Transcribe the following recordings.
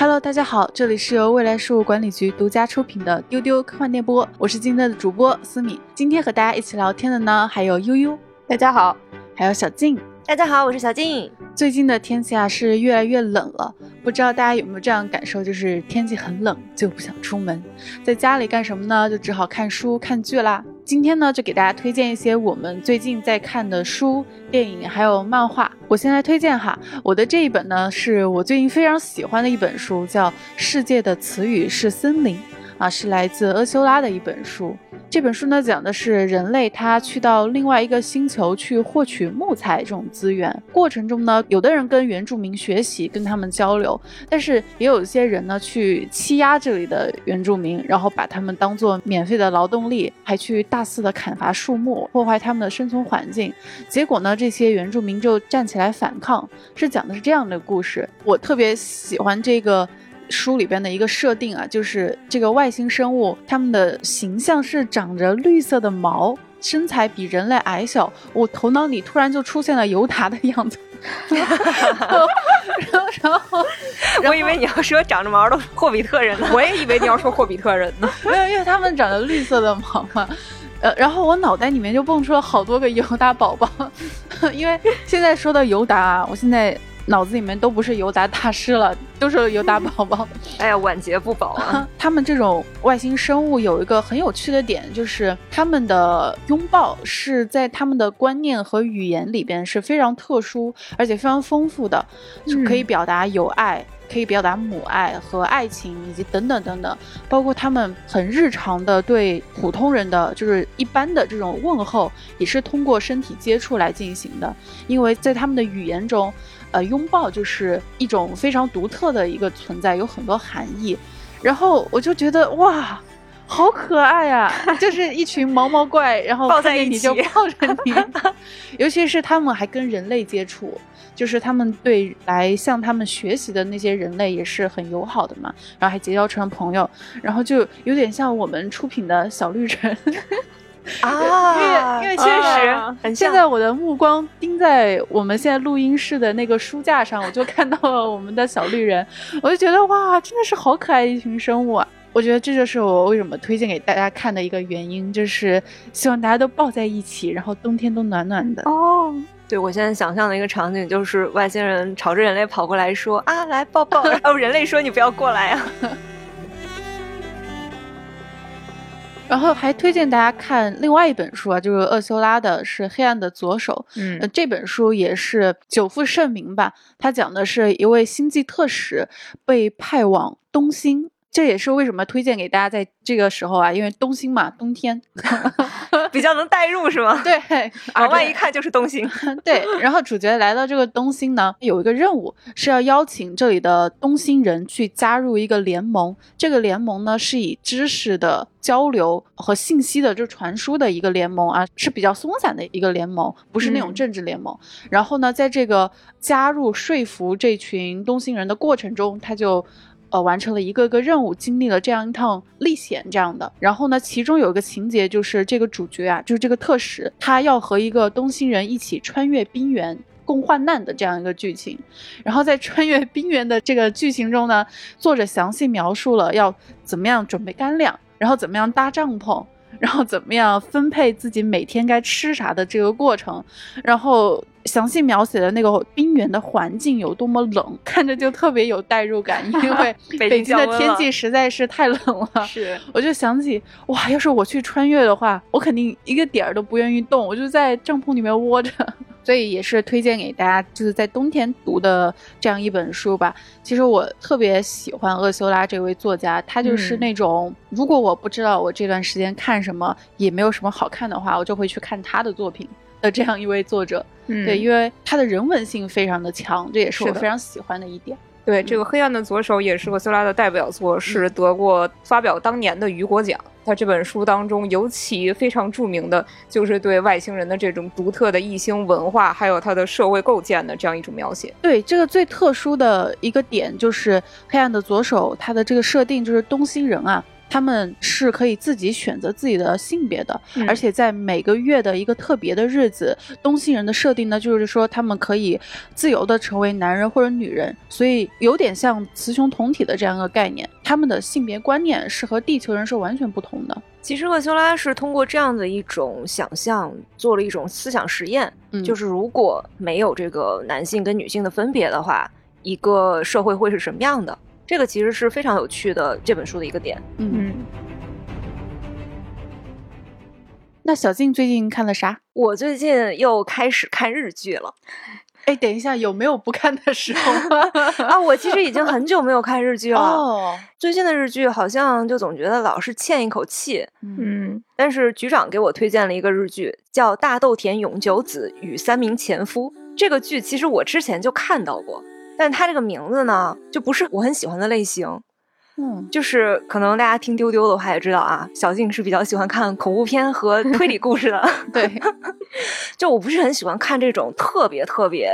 Hello，大家好，这里是由未来事务管理局独家出品的丢丢科幻电波，我是今天的主播思敏。今天和大家一起聊天的呢，还有悠悠，大家好，还有小静。大家好，我是小静。最近的天气啊是越来越冷了，不知道大家有没有这样感受，就是天气很冷就不想出门，在家里干什么呢？就只好看书看剧啦。今天呢，就给大家推荐一些我们最近在看的书、电影还有漫画。我先来推荐哈，我的这一本呢是我最近非常喜欢的一本书，叫《世界的词语是森林》，啊，是来自阿修拉的一本书。这本书呢，讲的是人类他去到另外一个星球去获取木材这种资源过程中呢，有的人跟原住民学习，跟他们交流，但是也有一些人呢去欺压这里的原住民，然后把他们当做免费的劳动力，还去大肆的砍伐树木，破坏他们的生存环境。结果呢，这些原住民就站起来反抗，是讲的是这样的故事。我特别喜欢这个。书里边的一个设定啊，就是这个外星生物，它们的形象是长着绿色的毛，身材比人类矮小。我头脑里突然就出现了尤达的样子，然后，然后，我以为你要说长着毛的霍比特人呢，我也以为你要说霍比特人呢，没有，因为他们长着绿色的毛嘛。呃，然后我脑袋里面就蹦出了好多个尤达宝宝，因为现在说到尤达，我现在。脑子里面都不是尤达大师了，都是尤达宝宝。哎呀，晚节不保啊！他们这种外星生物有一个很有趣的点，就是他们的拥抱是在他们的观念和语言里边是非常特殊，而且非常丰富的，就可以表达友爱。可以表达母爱和爱情，以及等等等等，包括他们很日常的对普通人的，就是一般的这种问候，也是通过身体接触来进行的。因为在他们的语言中，呃，拥抱就是一种非常独特的一个存在，有很多含义。然后我就觉得哇，好可爱呀！就是一群毛毛怪，然后抱在一起就抱着你，尤其是他们还跟人类接触。就是他们对来向他们学习的那些人类也是很友好的嘛，然后还结交成了朋友，然后就有点像我们出品的小绿人 啊，因为因为确实，现在我的目光盯在我们现在录音室的那个书架上，我就看到了我们的小绿人，我就觉得哇，真的是好可爱一群生物啊！我觉得这就是我为什么推荐给大家看的一个原因，就是希望大家都抱在一起，然后冬天都暖暖的哦。对，我现在想象的一个场景就是外星人朝着人类跑过来，说啊，来抱抱。然后人类说你不要过来啊。然后还推荐大家看另外一本书啊，就是厄修拉的，是《黑暗的左手》。嗯，这本书也是久负盛名吧。它讲的是一位星际特使被派往东星。这也是为什么推荐给大家在这个时候啊，因为东兴嘛，冬天 比较能代入，是吗？对 往外一看就是东兴。对，然后主角来到这个东兴呢，有一个任务是要邀请这里的东兴人去加入一个联盟。这个联盟呢，是以知识的交流和信息的就传输的一个联盟啊，是比较松散的一个联盟，不是那种政治联盟。然后呢，在这个加入说服这群东兴人的过程中，他就。呃，完成了一个个任务，经历了这样一趟历险，这样的。然后呢，其中有一个情节就是这个主角啊，就是这个特使，他要和一个东星人一起穿越冰原，共患难的这样一个剧情。然后在穿越冰原的这个剧情中呢，作者详细描述了要怎么样准备干粮，然后怎么样搭帐篷。然后怎么样分配自己每天该吃啥的这个过程，然后详细描写的那个冰原的环境有多么冷，看着就特别有代入感，因为北京的天气实在是太冷了。是，我就想起哇，要是我去穿越的话，我肯定一个点儿都不愿意动，我就在帐篷里面窝着。所以也是推荐给大家，就是在冬天读的这样一本书吧。其实我特别喜欢厄修拉这位作家，他就是那种如果我不知道我这段时间看什么也没有什么好看的话，我就会去看他的作品的这样一位作者。对，因为他的人文性非常的强，这也是我非常喜欢的一点。对，这个《黑暗的左手》也是厄修拉的代表作，是得过发表当年的雨果奖。他这本书当中尤其非常著名的就是对外星人的这种独特的异星文化，还有它的社会构建的这样一种描写。对，这个最特殊的一个点就是《黑暗的左手》，它的这个设定就是东星人啊，他们是可以自己选择自己的性别的，嗯而且在每个月的一个特别的日子，东西人的设定呢，就是说他们可以自由的成为男人或者女人，所以有点像雌雄同体的这样一个概念。他们的性别观念是和地球人是完全不同的。其实厄修拉是通过这样的一种想象，做了一种思想实验，嗯就是如果没有这个男性跟女性的分别的话，一个社会会是什么样的？这个其实是非常有趣的这本书的一个点。嗯，嗯，那小静最近看了啥？我最近又开始看日剧了哎，等一下，有没有不看的时候啊！我其实已经很久没有看日剧了，哦，最近的日剧好像就总觉得老是欠一口气。嗯嗯，但是局长给我推荐了一个日剧，叫《大豆田永久子与三名前夫》。这个剧其实我之前就看到过，但他这个名字呢，就不是我很喜欢的类型。嗯，就是可能大家听丢丢的话也知道啊，小静是比较喜欢看恐怖片和推理故事的。对，就我不是很喜欢看这种特别特别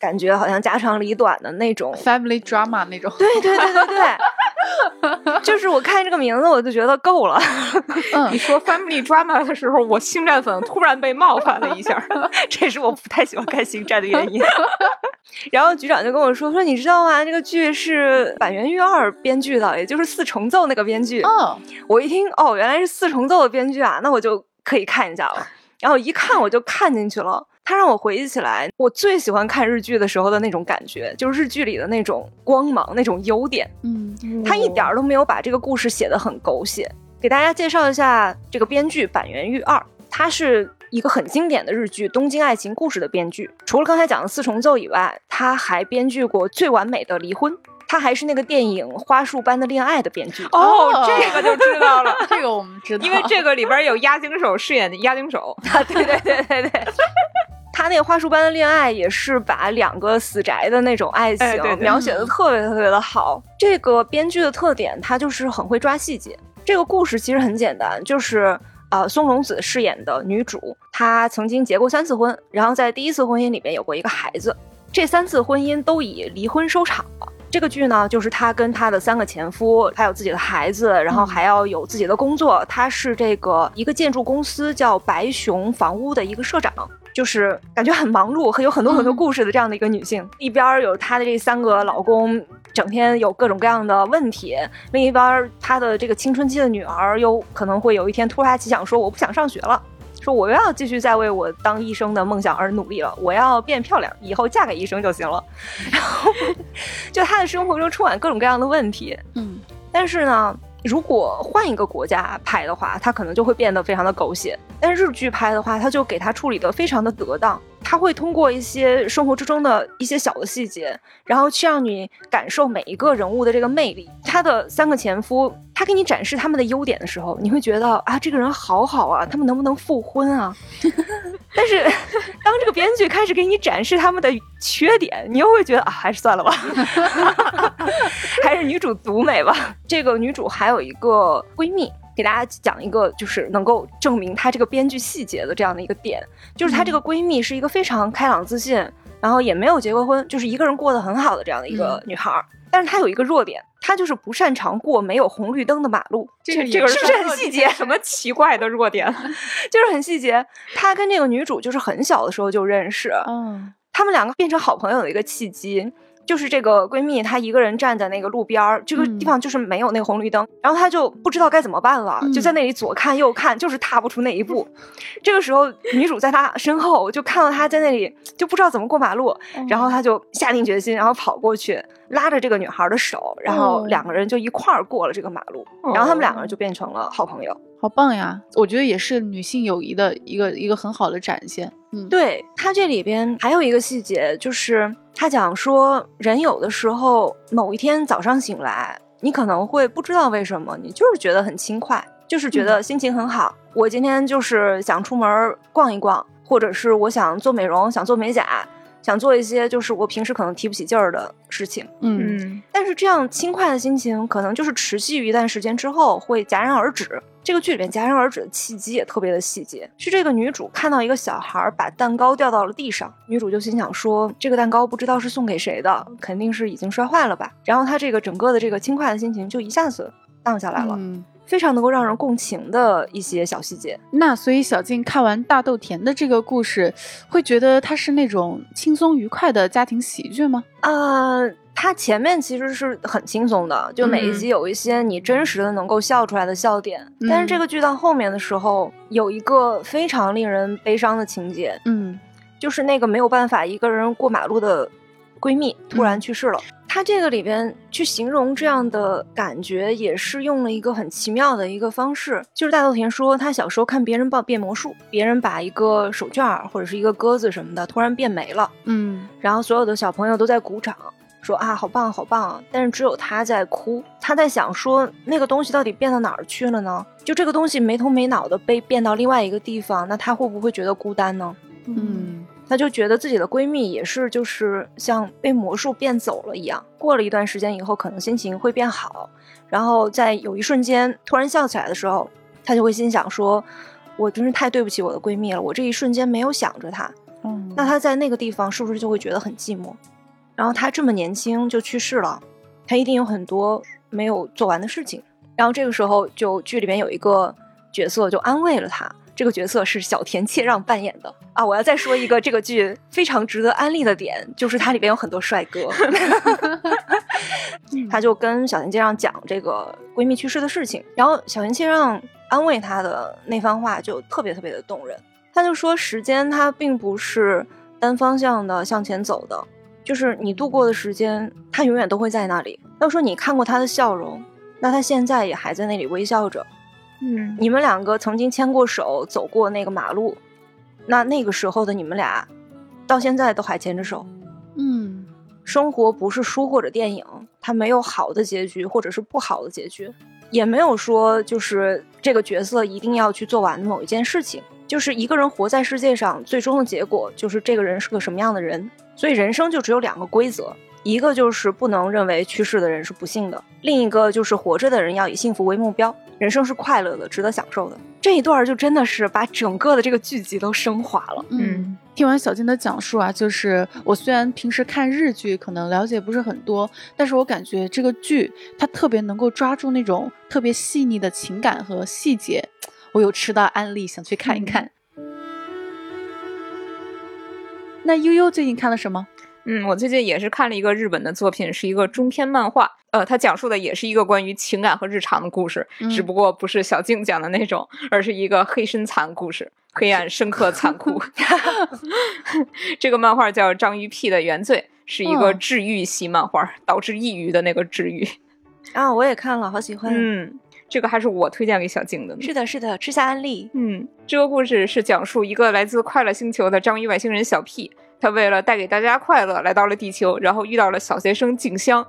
感觉好像家长里短的那种。family drama 那种。对对对对对，就是我看这个名字我就觉得够了。嗯你说 family drama 的时候，我星战粉突然被冒犯了一下。这也是我不太喜欢看星战的原因。然后局长就跟我说说，你知道吗？这个剧是板垣裕二编剧的，也就是四重奏那个编剧。哦，我一听，哦，原来是四重奏的编剧啊，那我就可以看一下了。然后一看我就看进去了。他让我回忆起来，我最喜欢看日剧的时候的那种感觉，就是日剧里的那种光芒、那种优点。嗯他一点儿都没有把这个故事写得很狗血。给大家介绍一下这个编剧板垣裕二，他是一个很经典的日剧《东京爱情故事》的编剧。除了刚才讲的四重奏以外，他还编剧过《最完美的离婚》，他还是那个电影《花束般的恋爱》的编剧。哦，这个就知道了，这个我们知道，因为这个里边有押井守饰演的押井守。啊，对对对对对。他那个花束般的恋爱也是把两个死宅的那种爱情描写的特别特别的好。这个编剧的特点，他就是很会抓细节。这个故事其实很简单，就是呃，松隆子饰演的女主，她曾经结过三次婚，然后在第一次婚姻里面有过一个孩子，这三次婚姻都以离婚收场了。这个剧呢，就是她跟她的三个前夫，还有自己的孩子，然后还要有自己的工作。她是这个一个建筑公司叫白熊房屋的一个社长，就是感觉很忙碌，很有很多很多嗯故事的这样的一个女性。一边儿有她的这三个老公，整天有各种各样的问题；另一边儿她的这个青春期的女儿，又可能会有一天突发奇想说我不想上学了。说我又要继续再为我当医生的梦想而努力了，我要变漂亮，以后嫁给医生就行了。然后，就他的生活中充满各种各样的问题，嗯但是呢，如果换一个国家拍的话，他可能就会变得非常的狗血。但是日剧拍的话，他就给他处理的非常的得当，他会通过一些生活之中的一些小的细节，然后去让你感受每一个人物的这个魅力。他的三个前夫，他给你展示他们的优点的时候，你会觉得啊，这个人好好啊，他们能不能复婚啊？但是当这个编剧开始给你展示他们的缺点，你又会觉得啊，还是算了吧。还是女主独美吧。这个女主还有一个闺蜜，给大家讲一个就是能够证明她这个编剧细节的这样的一个点，就是她这个闺蜜是一个非常开朗自信，然后也没有结过婚，就是一个人过得很好的这样的一个女孩儿。但是她有一个弱点，她就是不擅长过没有红绿灯的马路，这个这个是不是很细节？什么奇怪的弱点？就是很细节。她跟这个女主就是很小的时候就认识，嗯他们两个变成好朋友的一个契机，就是这个闺蜜她一个人站在那个路边儿，这个地方就是没有那个红绿灯，然后她就不知道该怎么办了，嗯就在那里左看右看，就是踏不出那一步。这个时候，女主在她身后就看到她在那里就不知道怎么过马路，然后她就下定决心，然后跑过去拉着这个女孩的手，然后哦两个人就一块儿过了这个马路，然后他们两个人就变成了好朋友。好棒呀！我觉得也是女性友谊的一个一个很好的展现。嗯，对他这里边还有一个细节，就是他讲说，人有的时候某一天早上醒来，你可能会不知道为什么，你就是觉得很轻快，就是觉得心情很好。我今天就是想出门逛一逛，或者是我想做美容，想做美甲，想做一些就是我平时可能提不起劲儿的事情。嗯嗯，但是这样轻快的心情，可能就是持续一段时间之后会戛然而止。这个剧里面戛然而止的契机也特别的细节，是这个女主看到一个小孩儿把蛋糕掉到了地上，女主就心想说，这个蛋糕不知道是送给谁的，肯定是已经摔坏了吧。然后她这个整个的这个轻快的心情就一下子荡下来了。非常能够让人共情的一些小细节。那所以小静看完大豆田的这个故事，会觉得它是那种轻松愉快的家庭喜剧吗？啊、它前面其实是很轻松的，就每一集有一些你真实的能够笑出来的笑点。嗯但是这个剧到后面的时候，有一个非常令人悲伤的情节，嗯就是那个没有办法一个人过马路的闺蜜突然嗯去世了。她这个里边去形容这样的感觉，也是用了一个很奇妙的一个方式。就是大豆田说，他小时候看别人报变魔术，别人把一个手绢儿或者是一个鸽子什么的突然变没了，嗯然后所有的小朋友都在鼓掌，说啊好棒好棒啊，但是只有他在哭，他在想说那个东西到底变到哪儿去了呢？就这个东西没头没脑的被变到另外一个地方，那他会不会觉得孤单呢？嗯她就觉得自己的闺蜜也是，就是像被魔术变走了一样。过了一段时间以后，可能心情会变好，然后在有一瞬间突然笑起来的时候，她就会心想说：“我真是太对不起我的闺蜜了，我这一瞬间没有想着她。嗯，那她在那个地方是不是就会觉得很寂寞？然后她这么年轻就去世了，她一定有很多没有做完的事情。然后这个时候，就剧里面有一个角色就安慰了她。这个角色是小田切让扮演的啊！我要再说一个这个剧非常值得安利的点，就是它里边有很多帅哥。他就跟小田切让讲这个闺蜜去世的事情，然后小田切让安慰她的那番话就特别特别的动人。他就说，时间它并不是单方向的向前走的，就是你度过的时间，它永远都会在那里。要说你看过他的笑容，那他现在也还在那里微笑着。嗯你们两个曾经牵过手，走过那个马路，那那个时候的你们俩，到现在都还牵着手。嗯生活不是书或者电影，它没有好的结局或者是不好的结局，也没有说就是这个角色一定要去做完某一件事情。就是一个人活在世界上，最终的结果就是这个人是个什么样的人。所以人生就只有两个规则，一个就是不能认为去世的人是不幸的，另一个就是活着的人要以幸福为目标。人生是快乐的，值得享受的。这一段就真的是把整个的这个剧集都升华了。嗯。听完小金的讲述啊，就是我虽然平时看日剧可能了解不是很多，但是我感觉这个剧它特别能够抓住那种特别细腻的情感和细节。我有吃到安利，想去看一看。那悠悠最近看了什么？嗯，我最近也是看了一个日本的作品，是一个中篇漫画。呃，它讲述的也是一个关于情感和日常的故事，嗯只不过不是小静讲的那种，而是一个黑深残故事，黑暗、深刻、残酷。这个漫画叫《章鱼屁的原罪》，是一个嗯治愈系漫画，导致抑郁的那个治愈。啊，我也看了，好喜欢。嗯，这个还是我推荐给小静的呢。是的，是的，吃下安利。嗯，这个故事是讲述一个来自快乐星球的章鱼外星人小屁他为了带给大家快乐，来到了地球，然后遇到了小学生静香。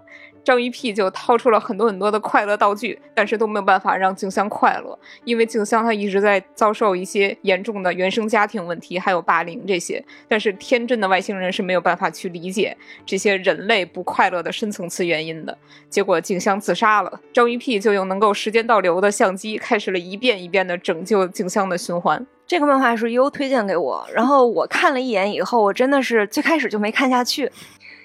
章鱼 P 就掏出了很多很多的快乐道具，但是都没有办法让静香快乐，因为静香她一直在遭受一些严重的原生家庭问题，还有霸凌这些。但是天真的外星人是没有办法去理解这些人类不快乐的深层次原因的。结果静香自杀了，章鱼 P 就用能够时间倒流的相机，开始了一遍一遍的拯救静香的循环。这个漫画是优推荐给我，然后我看了一眼以后，我真的是最开始就没看下去，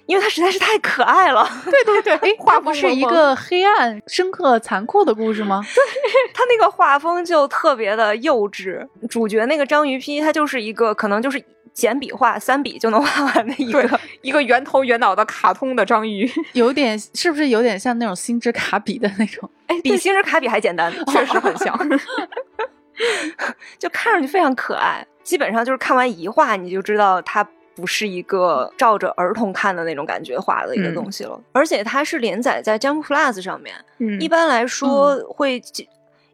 因为它实在是太可爱了。对对对，哎，它不是一个黑暗、深刻、残酷的故事吗？对它那个画风就特别的幼稚，主角那个章鱼批，他就是一个可能就是简笔画三笔就能画完的一个。一个圆头圆脑的卡通的章鱼，有点是不是有点像那种星之卡比的那种？哎，比星之卡比还简单，确实很像。就看上去非常可爱。基本上就是看完一画，你就知道它不是一个照着儿童看的那种感觉画的一个嗯东西了。而且它是连载在 Jump Plus 上面，嗯一般来说会，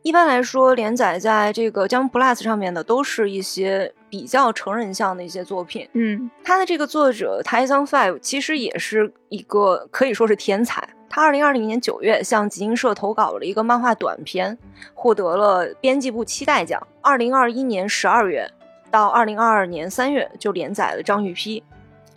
一般来说连载在这个 Jump Plus 上面的都是一些比较成人向的一些作品。嗯他的这个作者 Tyson Five 其实也是一个可以说是天才。他二零二零年九月向集英社投稿了一个漫画短篇，获得了编辑部期待奖。二零二一年十二月到二零二二年三月就连载了《章鱼批》，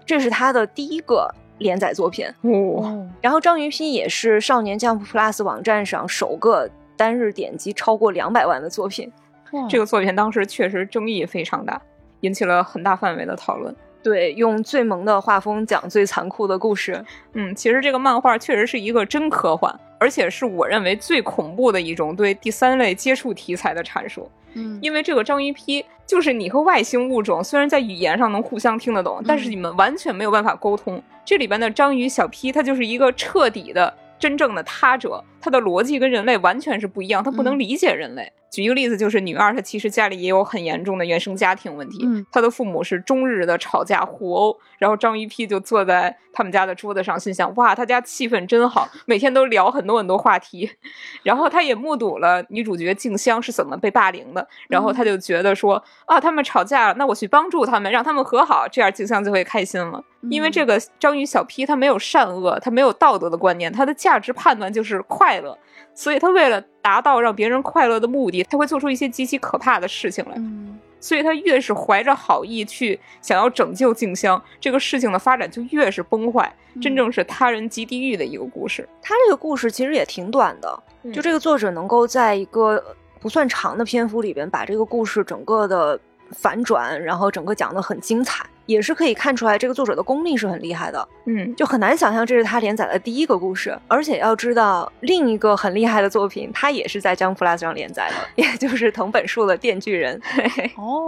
这是他的第一个连载作品。哦，然后《章鱼批》也是少年 Jump Plus 网站上首个单日点击超过两百万的作品。哇这个作品当时确实争议非常大，引起了很大范围的讨论。对，用最萌的画风讲最残酷的故事。嗯，其实这个漫画确实是一个真科幻，而且是我认为最恐怖的一种对第三类接触题材的阐述。嗯，因为这个章鱼批就是你和外星物种虽然在语言上能互相听得懂，但是你们完全没有办法沟通。这里边的章鱼小批它就是一个彻底的真正的他者，它的逻辑跟人类完全是不一样，它不能嗯理解人类。举一个例子，就是女二，她其实家里也有很严重的原生家庭问题，嗯她的父母是终日的吵架互殴，然后章鱼 P 就坐在他们家的桌子上，心想哇，他家气氛真好，每天都聊很多很多话题。然后他也目睹了女主角静香是怎么被霸凌的，然后他就觉得说啊，他们吵架了，那我去帮助他们，让他们和好，这样静香就会开心了。因为这个章鱼小 P 他没有善恶，他没有道德的观念，他的价值判断就是快乐，所以他为了达到让别人快乐的目的，他会做出一些极其可怕的事情来。嗯所以他越是怀着好意去想要拯救静香，这个事情的发展就越是崩坏，真正是他人即地狱的一个故事。他这个故事其实也挺短的，嗯就这个作者能够在一个不算长的篇幅里边，把这个故事整个的反转，然后整个讲的很精彩，也是可以看出来这个作者的功力是很厉害的。嗯，就很难想象这是他连载的第一个故事，而且要知道另一个很厉害的作品，他也是在 Jump Plus 上连载的，也就是藤本树的《电锯人 》。哦，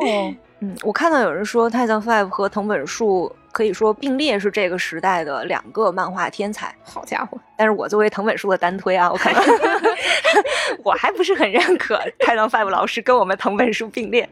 嗯，我看到有人说太阳 Five 和藤本树可以说并列是这个时代的两个漫画天才。好家伙，但是我作为藤本树的单推啊，我可能 我还不是很认可太阳 Five 老师跟我们藤本树并列。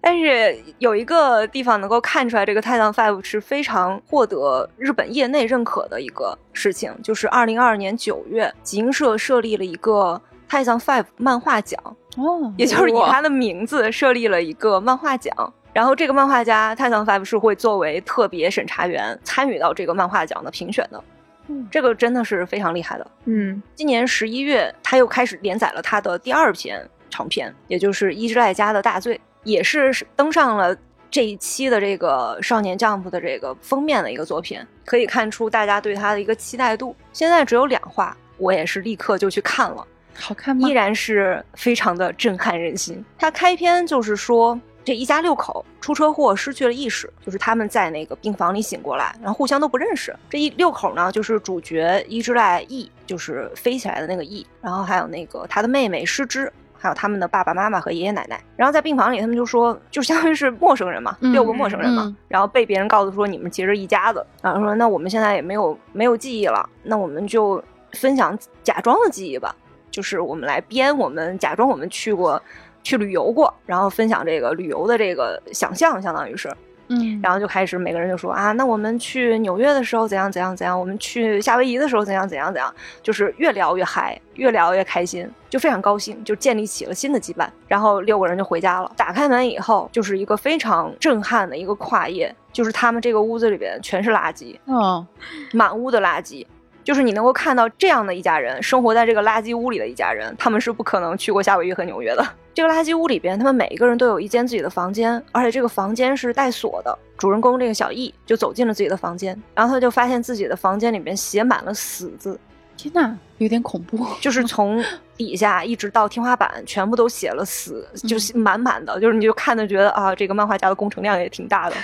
但是有一个地方能够看出来，这个太阳 Five 是非常获得日本业内认可的一个事情，就是二零二二年九月，集英社设立了一个太阳 Five 漫画奖，哦，也就是以他的名字设立了一个漫画奖。然后这个漫画家太阳 Five 是会作为特别审查员参与到这个漫画奖的评选的，嗯这个真的是非常厉害的。嗯今年十一月，他又开始连载了他的第二篇长篇，也就是《伊之濑家的大罪》，也是登上了这一期的这个《少年 Jump》的这个封面的一个作品，可以看出大家对他的一个期待度。现在只有两话，我也是立刻就去看了，好看吗依？然是非常的震撼人心。他开篇就是说。这一家六口出车祸失去了意识，就是他们在那个病房里醒过来，然后互相都不认识。这一六口呢，就是主角伊之濑翼，就是飞起来的那个翼，然后还有那个他的妹妹诗织，还有他们的爸爸妈妈和爷爷奶奶。然后在病房里，他们就说，就相当于是陌生人嘛，嗯六个陌生人嘛。嗯然后被别人告诉说你们其实一家子，然后说那我们现在也没有没有记忆了，那我们就分享假装的记忆吧，就是我们来编，我们假装我们去过。去旅游过，然后分享这个旅游的这个想象，相当于是，嗯，然后就开始每个人就说啊，那我们去纽约的时候怎样怎样怎样，我们去夏威夷的时候怎样怎样怎样，就是越聊越嗨，越聊越开心，就非常高兴，就建立起了新的羁绊。然后六个人就回家了。打开门以后，就是一个非常震撼的一个跨页，就是他们这个屋子里边全是垃圾，哦，满屋的垃圾。就是你能够看到这样的一家人生活在这个垃圾屋里的一家人，他们是不可能去过夏威夷和纽约的。这个垃圾屋里边，他们每一个人都有一间自己的房间，而且这个房间是带锁的。主人公这个小易就走进了自己的房间，然后他就发现自己的房间里面写满了“死”字，天呐，有点恐怖。就是从底下一直到天花板，全部都写了“死”，就是满满的，就是你就看的觉得啊，这个漫画家的工程量也挺大的。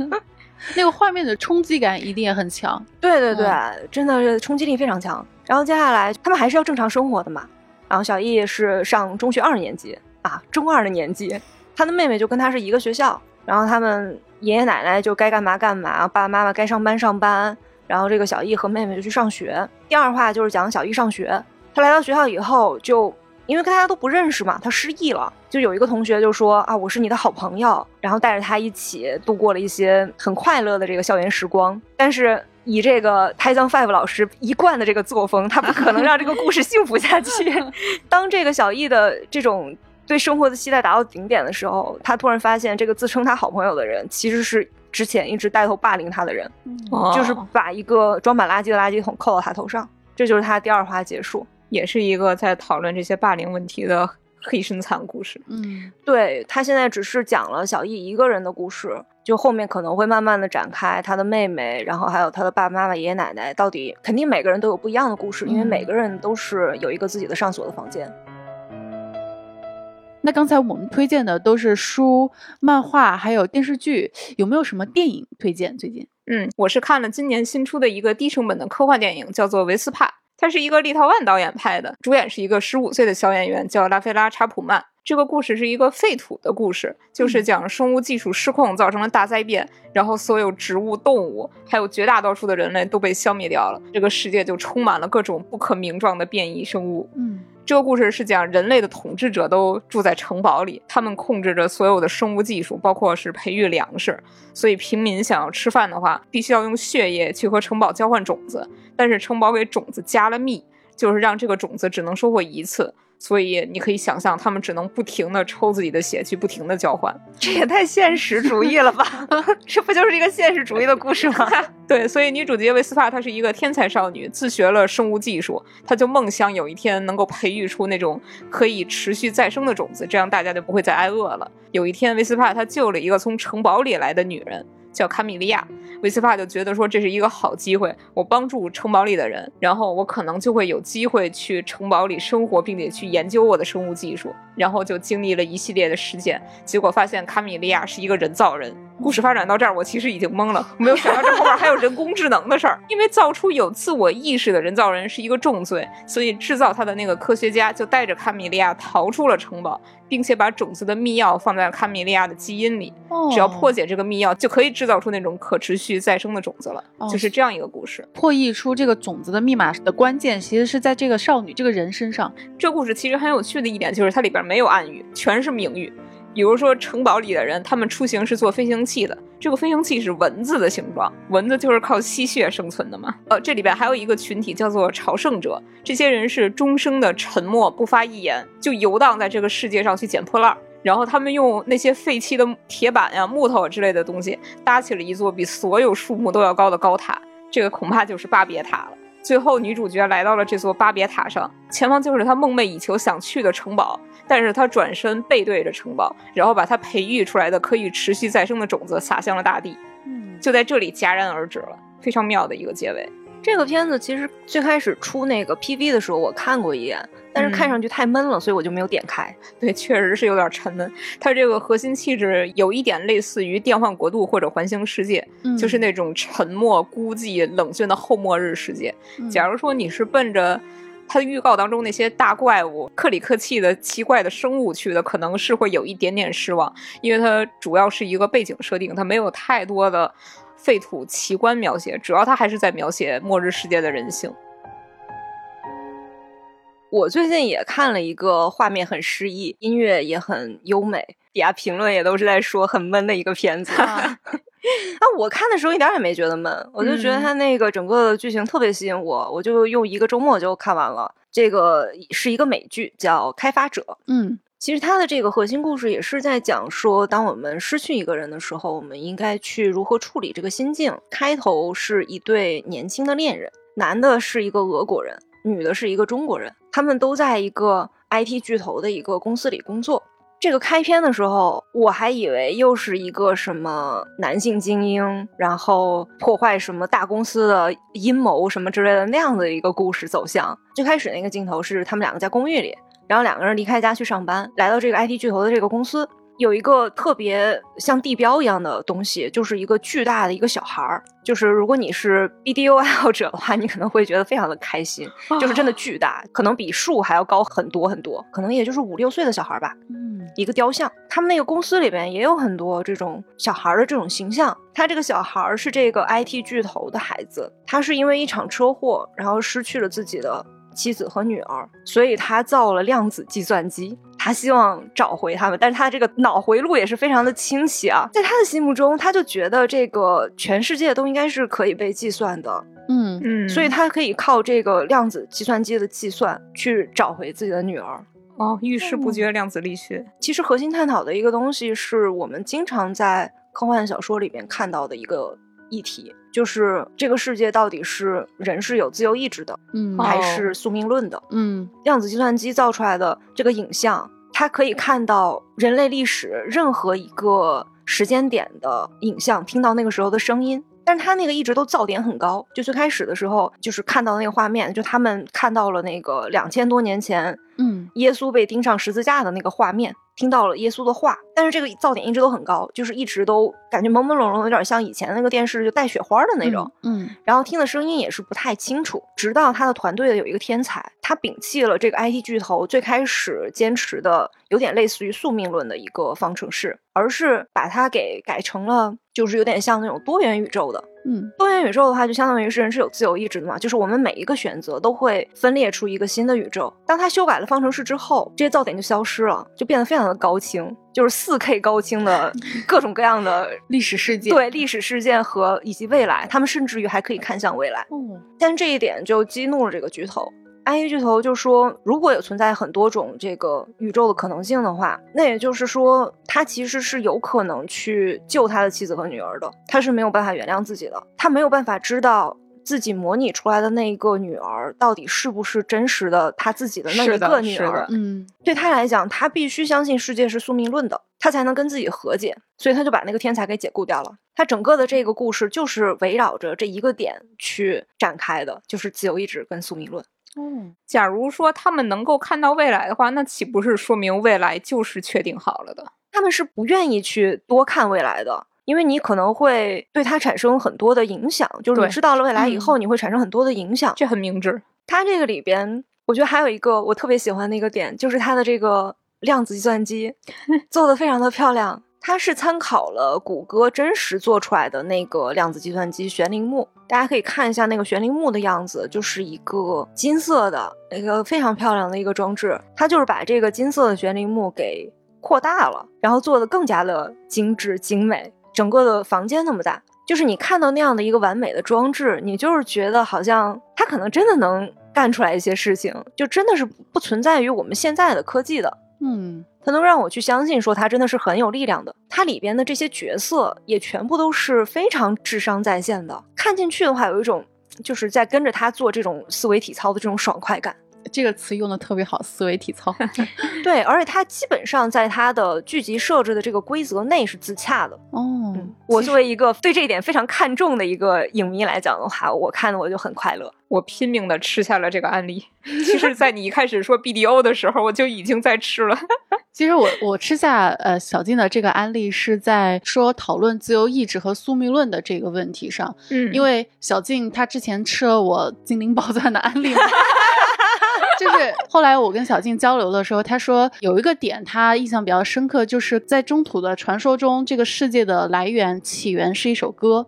那个画面的冲击感一定也很强。对对对，真的是冲击力非常强。然后接下来他们还是要正常生活的嘛。然后小易是上中学二年级啊，中二的年纪，他的妹妹就跟他是一个学校。然后他们爷爷奶奶就该干嘛干嘛，爸爸妈妈该上班上班。然后这个小易和妹妹就去上学。第二话就是讲小易上学，他来到学校以后就。因为跟大家都不认识嘛，他失忆了。就有一个同学就说啊，我是你的好朋友，然后带着他一起度过了一些很快乐的这个校园时光。但是以这个 Tyson Five 老师一贯的这个作风，他不可能让这个故事幸福下去。当这个小易的这种对生活的期待达到顶点的时候，他突然发现，这个自称他好朋友的人其实是之前一直带头霸凌他的人，哦就是把一个装满垃圾的垃圾桶扣到他头上。这就是他第二话结束。也是一个在讨论这些霸凌问题的黑深惨故事。嗯，对他现在只是讲了小易一个人的故事，就后面可能会慢慢的展开他的妹妹，然后还有他的爸爸妈妈、爷爷奶奶，到底肯定每个人都有不一样的故事，因为嗯每个人都是有一个自己的上锁的房间。那刚才我们推荐的都是书、漫画，还有电视剧，有没有什么电影推荐？最近？嗯，我是看了今年新出的一个低成本的科幻电影，叫做《维斯帕》。它是一个立陶宛导演拍的，主演是一个十五岁的小演员，叫拉菲拉·查普曼。这个故事是一个废土的故事，就是讲生物技术失控造成了大灾变，然后所有植物、动物，还有绝大多数的人类都被消灭掉了，这个世界就充满了各种不可名状的变异生物。嗯，这个故事是讲人类的统治者都住在城堡里，他们控制着所有的生物技术，包括是培育粮食，所以平民想要吃饭的话，必须要用血液去和城堡交换种子，但是城堡给种子加了密，就是让这个种子只能收获一次。所以你可以想象，他们只能不停的抽自己的血，去不停的交换。这也太现实主义了吧？这不就是一个现实主义的故事吗？对，所以女主角维斯帕她是一个天才少女，自学了生物技术，她就梦想有一天能够培育出那种可以持续再生的种子，这样大家就不会再挨饿了。有一天，维斯帕她救了一个从城堡里来的女人。叫卡米利亚，维斯帕就觉得说这是一个好机会，我帮助城堡里的人，然后我可能就会有机会去城堡里生活，并且去研究我的生物技术，然后就经历了一系列的事件，结果发现卡米利亚是一个人造人。故事发展到这儿，我其实已经懵了，没有想到这后边还有人工智能的事儿。因为造出有自我意识的人造人是一个重罪，所以制造他的那个科学家就带着卡米利亚逃出了城堡，并且把种子的密钥放在了卡米利亚的基因里。只要破解这个密钥，就可以制造出那种可持续再生的种子了。就是这样一个故事。破译出这个种子的密码的关键，其实是在这个少女这个人身上。这故事其实很有趣的一点就是它里边没有暗语，全是明语。比如说城堡里的人，他们出行是坐飞行器的。这个飞行器是蚊子的形状，蚊子就是靠吸血生存的嘛。呃，这里边还有一个群体叫做朝圣者，这些人是终生的沉默，不发一言，就游荡在这个世界上去捡破烂儿。然后他们用那些废弃的铁板呀、木头之类的东西，搭起了一座比所有树木都要高的高塔。这个恐怕就是巴别塔了。最后，女主角来到了这座巴别塔上，前方就是她梦寐以求想去的城堡。但是她转身背对着城堡，然后把她培育出来的可以持续再生的种子撒向了大地。嗯，就在这里戛然而止了，非常妙的一个结尾。这个片子其实最开始出那个 PV 的时候，我看过一眼，但是看上去太闷了，所以我就没有点开。对，确实是有点沉闷。它这个核心气质有一点类似于《电幻国度》或者《环形世界》，就是那种沉默、孤寂、冷峻的后末日世界。假如说你是奔着它的预告当中那些大怪物、克里克气的奇怪的生物去的，可能是会有一点点失望，因为它主要是一个背景设定，它没有太多的。废土奇观描写，主要它还是在描写末日世界的人性。我最近也看了一个画面很诗意，音乐也很优美，底下评论也都是在说很闷的一个片子。那我看的时候一点也没觉得闷，我就觉得他那个整个的剧情特别吸引我，我就用一个周末就看完了。这个是一个美剧，叫《开发者》。嗯。其实它的这个核心故事也是在讲说，当我们失去一个人的时候，我们应该去如何处理这个心境。开头是一对年轻的恋人，男的是一个俄国人，女的是一个中国人，他们都在一个 IT 巨头的一个公司里工作。这个开篇的时候，我还以为又是一个什么男性精英，然后破坏什么大公司的阴谋什么之类的那样的一个故事走向。最开始那个镜头是他们两个在公寓里。然后两个人离开家去上班，来到这个 IT 巨头的这个公司，有一个特别像地标一样的东西，就是一个巨大的一个小孩儿。就是如果你是 BDO 爱好者的话，你可能会觉得非常的开心，就是真的巨大，可能比树还要高很多很多，可能也就是五六岁的小孩吧。嗯，一个雕像，他们那个公司里边也有很多这种小孩的这种形象。他这个小孩是这个 IT 巨头的孩子，他是因为一场车祸，然后失去了自己的。妻子和女儿，所以他造了量子计算机，他希望找回他们。但是他这个脑回路也是非常的清晰啊，在他的心目中，他就觉得这个全世界都应该是可以被计算的，嗯嗯，所以他可以靠这个量子计算机的计算去找回自己的女儿。哦，遇事不决量子力学，其实核心探讨的一个东西，是我们经常在科幻小说里面看到的一个议题。就是这个世界到底是人是有自由意志的，嗯，还是宿命论的？嗯，量子计算机造出来的这个影像，它可以看到人类历史任何一个时间点的影像，听到那个时候的声音。但是他那个一直都噪点很高，就最开始的时候，就是看到那个画面，就他们看到了那个两千多年前，嗯，耶稣被钉上十字架的那个画面，听到了耶稣的话，但是这个噪点一直都很高，就是一直都感觉朦朦胧胧，有点像以前那个电视就带雪花的那种。嗯，然后听的声音也是不太清楚。直到他的团队的有一个天才，他摒弃了这个 IT 巨头最开始坚持的有点类似于宿命论的一个方程式，而是把它给改成了就是有点像那种多元宇宙的。嗯多元宇宙的话，就相当于是人是有自由意志的嘛，就是我们每一个选择都会分裂出一个新的宇宙。当他修改了方程式之后，这些噪点就消失了，就变得非常的高清，就是四 K 高清的各种各样的 历史事件。对历史事件和以及未来，他们甚至于还可以看向未来。嗯，但这一点就激怒了这个巨头。IT 巨头就说，如果有存在很多种这个宇宙的可能性的话，那也就是说，他其实是有可能去救他的妻子和女儿的。他是没有办法原谅自己的，他没有办法知道自己模拟出来的那一个女儿到底是不是真实的她自己的那一个女儿。嗯对她来讲，她必须相信世界是宿命论的，她才能跟自己和解，所以她就把那个天才给解雇掉了。她整个的这个故事就是围绕着这一个点去展开的，就是自由意志跟宿命论。嗯，假如说他们能够看到未来的话，那岂不是说明未来就是确定好了的？他们是不愿意去多看未来的，因为你可能会对它产生很多的影响，就是你知道了未来以后，你会产生很多的影响。这很明智。它这个里边，我觉得还有一个我特别喜欢的一个点，就是它的这个量子计算机 做的非常的漂亮。它是参考了谷歌真实做出来的那个量子计算机玄铃木，大家可以看一下那个玄铃木的样子，就是一个金色的一个非常漂亮的一个装置。它就是把这个金色的玄铃木给扩大了，然后做的更加的精致精美，整个的房间那么大。就是你看到那样的一个完美的装置，你就是觉得好像它可能真的能干出来一些事情，就真的是不存在于我们现在的科技的。嗯它能让我去相信说它真的是很有力量的。它里边的这些角色也全部都是非常智商在线的，看进去的话有一种就是在跟着他做这种思维体操的这种爽快感。这个词用的特别好，思维体操。对，而且它基本上在它的剧集设置的这个规则内是自洽的。哦，嗯，我作为一个对这一点非常看重的一个影迷来讲的话，我看的我就很快乐。我拼命的吃下了这个案例。其实，在你一开始说 BDO 的时候，我就已经在吃了。其实我我吃下呃小静的这个案例是在说讨论自由意志和宿命论的这个问题上，嗯因为小静她之前吃了我精灵宝钻的案例嘛。就是后来我跟小静交流的时候，她说有一个点她印象比较深刻，就是在中土的传说中，这个世界的来源起源是一首歌。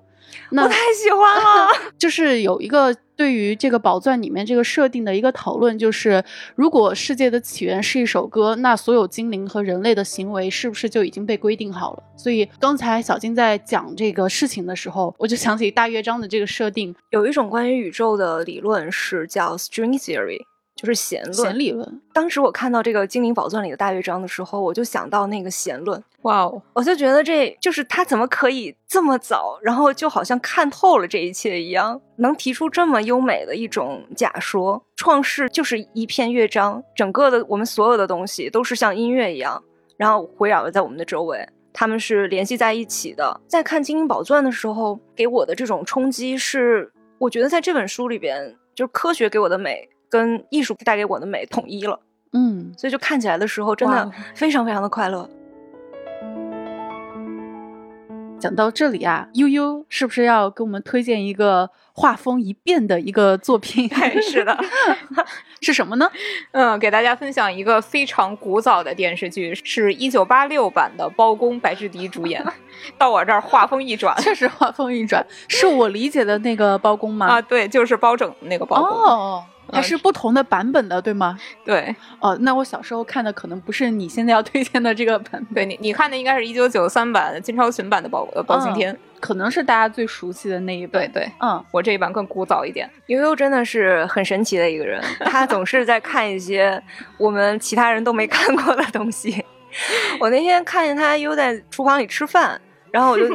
那我太喜欢了。就是有一个对于这个宝钻里面这个设定的一个讨论，就是如果世界的起源是一首歌，那所有精灵和人类的行为是不是就已经被规定好了？所以刚才小金在讲这个事情的时候，我就想起大乐章的这个设定有一种关于宇宙的理论是叫 string theory，就是弦论。弦理论。当时我看到这个《精灵宝钻》里的大乐章的时候，我就想到那个弦论，哇哦，我就觉得这就是他怎么可以这么早，然后就好像看透了这一切一样，能提出这么优美的一种假说。创世就是一片乐章，整个的我们所有的东西都是像音乐一样，然后围绕在我们的周围。他们是联系在一起的。在看《精灵宝钻》的时候，给我的这种冲击是，我觉得在这本书里边，就是科学给我的美跟艺术带给我的美统一了。嗯，所以就看起来的时候，真的非常非常的快乐。讲到这里啊，悠悠是不是要给我们推荐一个画风一变的一个作品？是的，是什么呢？嗯，给大家分享一个非常古早的电视剧，是一九八六版的，包公白志迪主演。到我这儿画风一转确实画风一转，是我理解的那个包公吗？啊，对，就是包拯那个包公。哦，还是不同的版本的，对吗？对哦，那我小时候看的可能不是你现在要推荐的这个版本，对，你你看的应该是一九九三版金超群版的包呃包青天。可能是大家最熟悉的那一版。对对，嗯，我这一版更古早一点。悠悠真的是很神奇的一个人，他总是在看一些我们其他人都没看过的东西。我那天看见他悠在厨房里吃饭，然后我就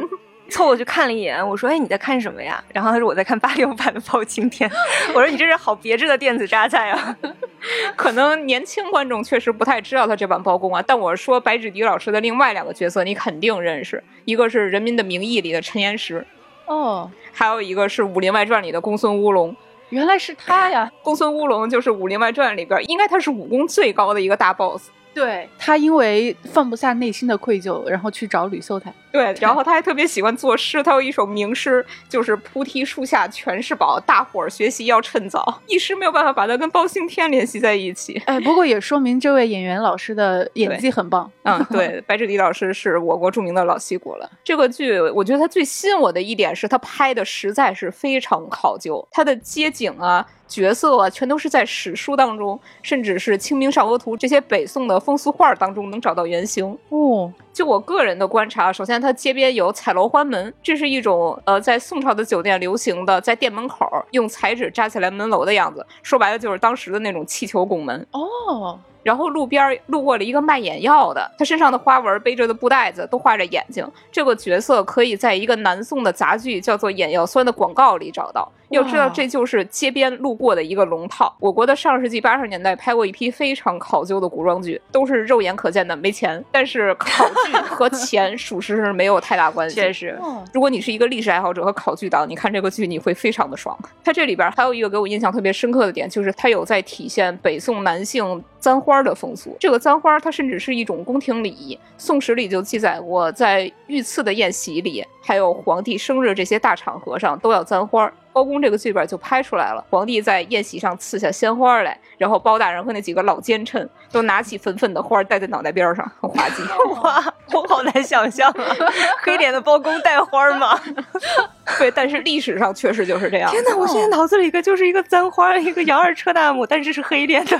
凑过去看了一眼，我说：“哎，你在看什么呀？”然后他说：“我在看八六版的包青天。”我说：“你这是好别致的电子榨菜啊 可能年轻观众确实不太知道他这版包公啊，但我说白芷迪老师的另外两个角色你肯定认识，一个是《人民的名义》里的陈岩石，哦，还有一个是《武林外传》里的公孙乌龙。原来是他呀！公孙乌龙就是《武林外传》里边应该他是武功最高的一个大 boss。对他因为放不下内心的愧疚，然后去找吕秀才。对，然后他还特别喜欢作诗，他有一首名诗，就是“菩提树下全是宝，大伙儿学习要趁早”，一时没有办法把它跟包青天联系在一起。哎，不过也说明这位演员老师的演技很棒。嗯，对，白志迪老师是我国著名的老戏骨了。这个剧，我觉得他最吸引我的一点是他拍的实在是非常考究，他的街景啊。角色啊，全都是在史书当中，甚至是《清明上河图》这些北宋的风俗画当中能找到原型哦。就我个人的观察，首先它街边有彩楼欢门，这是一种呃在宋朝的酒店流行的，在店门口用彩纸扎起来门楼的样子，说白了就是当时的那种气球拱门哦。然后路边路过了一个卖眼药的，他身上的花纹、背着的布袋子都画着眼睛。这个角色可以在一个南宋的杂剧叫做《眼药酸》的广告里找到。要知道，这就是街边路过的一个龙套。我国的上世纪八十年代拍过一批非常考究的古装剧，都是肉眼可见的没钱，但是考据和钱属实是没有太大关系。确实，如果你是一个历史爱好者和考据党，你看这个剧你会非常的爽。它这里边还有一个给我印象特别深刻的点，就是它有在体现北宋男性簪花的风俗。这个簪花它甚至是一种宫廷礼仪，《宋史》里就记载过，在御赐的宴席里。还有皇帝生日这些大场合上都要簪花，包公这个剧本就拍出来了。皇帝在宴席上赐下鲜花来，然后包大人和那几个老奸臣都拿起粉粉的花戴在脑袋边上，很滑稽。哇，我好难想象啊，黑脸的包公戴花吗？对，但是历史上确实就是这样。天哪，我现在脑子里一个就是一个簪花，一个杨二车大母，但是是黑脸的。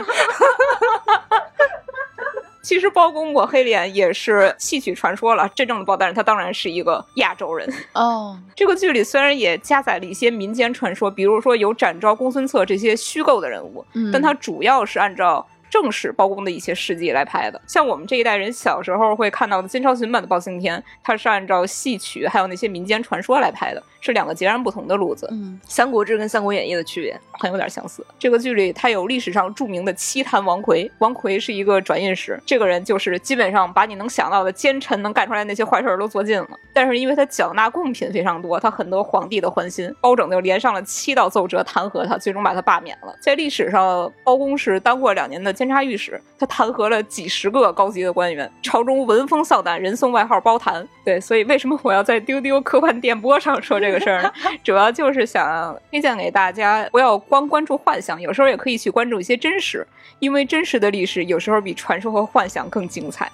其实包公抹黑脸也是戏曲传说了，真正的包大人他当然是一个亚洲人哦。这个剧里虽然也加载了一些民间传说，比如说有展昭、公孙策这些虚构的人物，但他主要是按照。正是包公的一些事迹来拍的，像我们这一代人小时候会看到的金超群版的包青天，它是按照戏曲还有那些民间传说来拍的，是两个截然不同的路子。嗯，《三国志》跟《三国演义》的区别很有点相似。这个剧里，它有历史上著名的七坛王魁，王魁是一个转运使，这个人就是基本上把你能想到的奸臣能干出来那些坏事都做尽了。但是因为他缴纳贡品非常多，他很得皇帝的欢心，包拯就连上了七道奏折弹劾他，最终把他罢免了。在历史上，包公是当过两年的监察御史。他弹劾了几十个高级的官员，朝中闻风丧胆，人送外号“包弹”。对，所以为什么我要在丢丢科幻电波上说这个事儿呢？主要就是想推荐给大家，不要光关注幻想，有时候也可以去关注一些真实，因为真实的历史有时候比传说和幻想更精彩。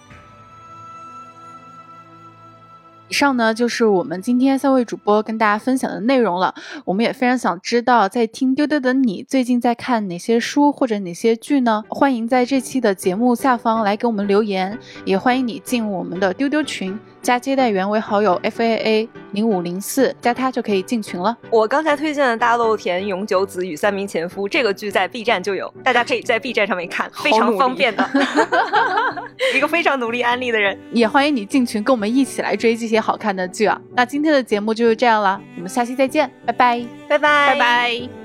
以上呢就是我们今天三位主播跟大家分享的内容了。我们也非常想知道，在听丢丢的你最近在看哪些书或者哪些剧呢？欢迎在这期的节目下方来给我们留言，也欢迎你进我们的丢丢群。加接待员为好友 f a a 零五零四，加他就可以进群了。我刚才推荐的《大豆田永久子与三名前夫》这个剧在 B 站就有，大家可以在 B 站上面看，非常方便的。一个非常努力安利的人，也欢迎你进群，跟我们一起来追这些好看的剧啊！那今天的节目就是这样了，我们下期再见，拜拜，拜拜，拜拜。